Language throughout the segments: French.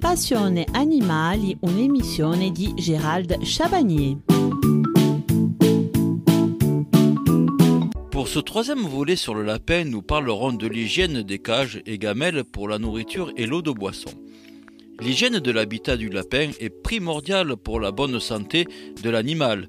Passione Animali, un'emissione di Gérald Chabagnier. Pour ce troisième volet sur le lapin, nous parlerons de l'hygiène des cages et gamelles pour la nourriture et l'eau de boisson. L'hygiène de l'habitat du lapin est primordiale pour la bonne santé de l'animal.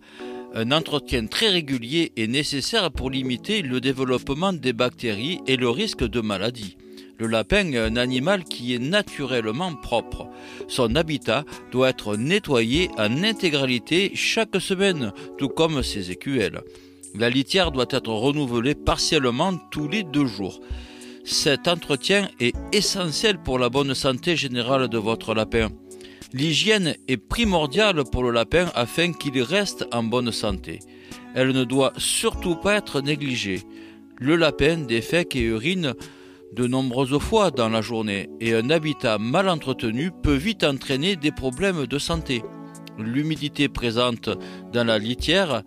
Un entretien très régulier est nécessaire pour limiter le développement des bactéries et le risque de maladie. Le lapin est un animal qui est naturellement propre. Son habitat doit être nettoyé en intégralité chaque semaine, tout comme ses écuelles. La litière doit être renouvelée partiellement tous les deux jours. Cet entretien est essentiel pour la bonne santé générale de votre lapin. L'hygiène est primordiale pour le lapin afin qu'il reste en bonne santé. Elle ne doit surtout pas être négligée. Le lapin défèque et urine de nombreuses fois dans la journée et un habitat mal entretenu peut vite entraîner des problèmes de santé. L'humidité présente dans la litière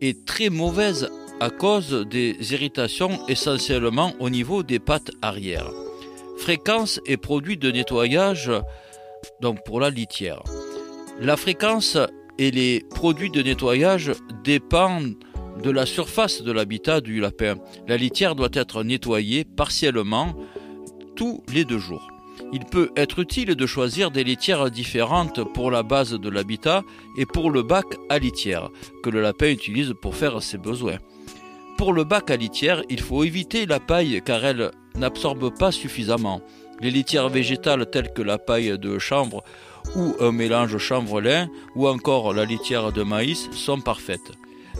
est très mauvaise à cause des irritations essentiellement au niveau des pattes arrière. Fréquence et produits de nettoyage donc pour la litière. La fréquence et les produits de nettoyage dépendent de la surface de l'habitat du lapin. La litière doit être nettoyée partiellement tous les deux jours. Il peut être utile de choisir des litières différentes pour la base de l'habitat et pour le bac à litière que le lapin utilise pour faire ses besoins. Pour le bac à litière, il faut éviter la paille car elle n'absorbe pas suffisamment. Les litières végétales telles que la paille de chanvre ou un mélange chanvre-lin ou encore la litière de maïs sont parfaites.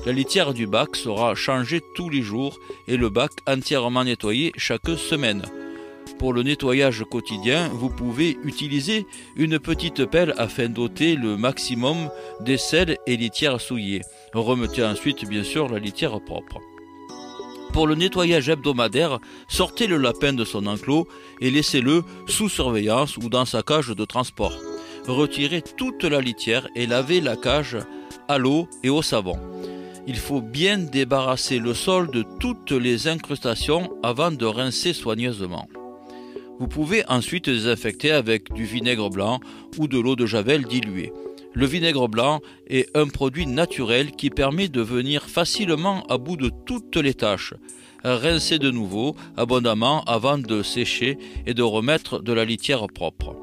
La litière du bac sera changée tous les jours et le bac entièrement nettoyé chaque semaine. Pour le nettoyage quotidien, vous pouvez utiliser une petite pelle afin d'ôter le maximum des sels et litières souillées. Remettez ensuite bien sûr la litière propre. Pour le nettoyage hebdomadaire, sortez le lapin de son enclos et laissez-le sous surveillance ou dans sa cage de transport. Retirez toute la litière et lavez la cage à l'eau et au savon. Il faut bien débarrasser le sol de toutes les incrustations avant de rincer soigneusement. Vous pouvez ensuite désinfecter avec du vinaigre blanc ou de l'eau de javel diluée. Le vinaigre blanc est un produit naturel qui permet de venir facilement à bout de toutes les tâches. Rincez de nouveau abondamment avant de sécher et de remettre de la litière propre.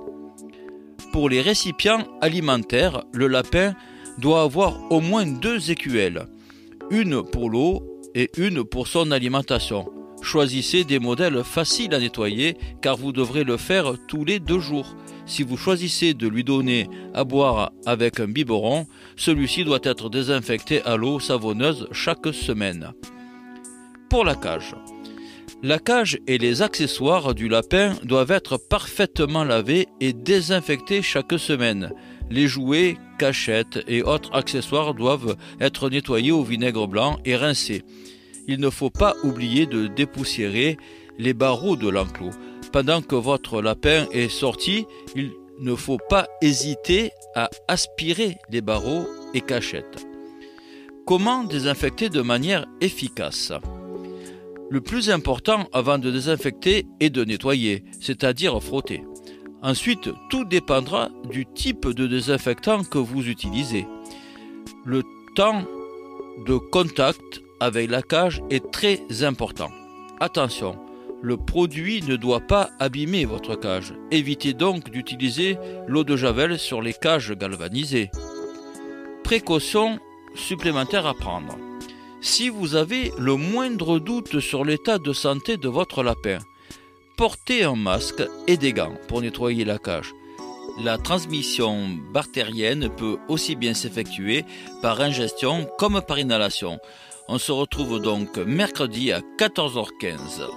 Pour les récipients alimentaires, le lapin doit avoir au moins deux écuelles, une pour l'eau et une pour son alimentation. Choisissez des modèles faciles à nettoyer car vous devrez le faire tous les deux jours. Si vous choisissez de lui donner à boire avec un biberon, celui-ci doit être désinfecté à l'eau savonneuse chaque semaine. Pour la cage. La cage et les accessoires du lapin doivent être parfaitement lavés et désinfectés chaque semaine. Les jouets, cachettes et autres accessoires doivent être nettoyés au vinaigre blanc et rincés il ne faut pas oublier de dépoussiérer les barreaux de l'enclos. Pendant que votre lapin est sorti, il ne faut pas hésiter à aspirer les barreaux et cachettes. Comment désinfecter de manière efficace? Le plus important avant de désinfecter est de nettoyer, c'est-à-dire frotter. Ensuite, tout dépendra du type de désinfectant que vous utilisez. Le temps de contact avec la cage est très important. Attention, le produit ne doit pas abîmer votre cage. Évitez donc d'utiliser l'eau de javel sur les cages galvanisées. Précaution supplémentaire à prendre. Si vous avez le moindre doute sur l'état de santé de votre lapin, portez un masque et des gants pour nettoyer la cage. La transmission bactérienne peut aussi bien s'effectuer par ingestion comme par inhalation. On se retrouve donc mercredi à 14h15.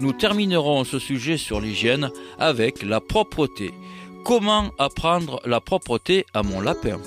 Nous terminerons ce sujet sur l'hygiène avec la propreté. Comment apprendre la propreté à mon lapin?